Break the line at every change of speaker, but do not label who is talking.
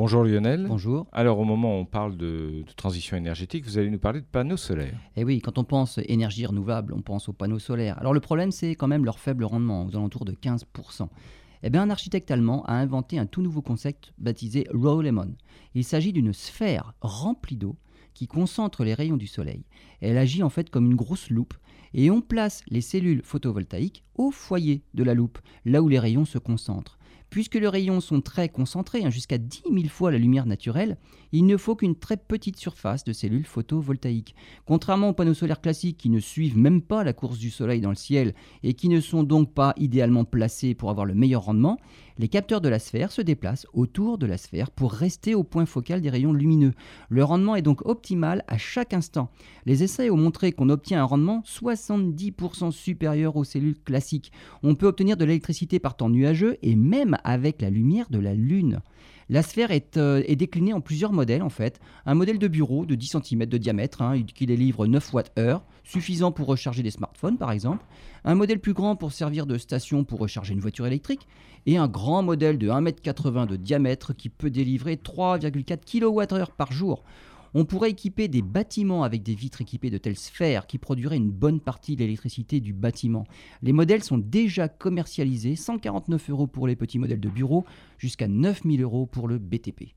Bonjour Lionel.
Bonjour.
Alors au moment où on parle de, transition énergétique, vous allez nous parler de panneaux solaires.
Eh oui, quand on pense énergie renouvelable, on pense aux panneaux solaires. Alors le problème, c'est quand même leur faible rendement, aux alentours de 15%. Eh bien, un architecte allemand a inventé un tout nouveau concept baptisé Raw Lemon. Il s'agit d'une sphère remplie d'eau qui concentre les rayons du soleil. Elle agit en fait comme une grosse loupe et on place les cellules photovoltaïques au foyer de la loupe, là où les rayons se concentrent. Puisque les rayons sont très concentrés, hein, jusqu'à 10 000 fois la lumière naturelle, il ne faut qu'une très petite surface de cellules photovoltaïques. Contrairement aux panneaux solaires classiques qui ne suivent même pas la course du soleil dans le ciel et qui ne sont donc pas idéalement placés pour avoir le meilleur rendement, les capteurs de la sphère se déplacent autour de la sphère pour rester au point focal des rayons lumineux. Le rendement est donc optimal à chaque instant. Les essais ont montré qu'on obtient un rendement 70% supérieur aux cellules classiques. On peut obtenir de l'électricité par temps nuageux et même avec la lumière de la Lune. La sphère euh, est, déclinée en plusieurs modèles en fait. Un modèle de bureau de 10 cm de diamètre hein, qui délivre 9 Wh, suffisant pour recharger des smartphones par exemple. Un modèle plus grand pour servir de station pour recharger une voiture électrique. Et un grand modèle de 1,80 m de diamètre qui peut délivrer 3,4 kWh par jour. On pourrait équiper des bâtiments avec des vitres équipées de telles sphères qui produiraient une bonne partie de l'électricité du bâtiment. Les modèles sont déjà commercialisés, 149 euros pour les petits modèles de bureau, jusqu'à 9000 euros pour le BTP.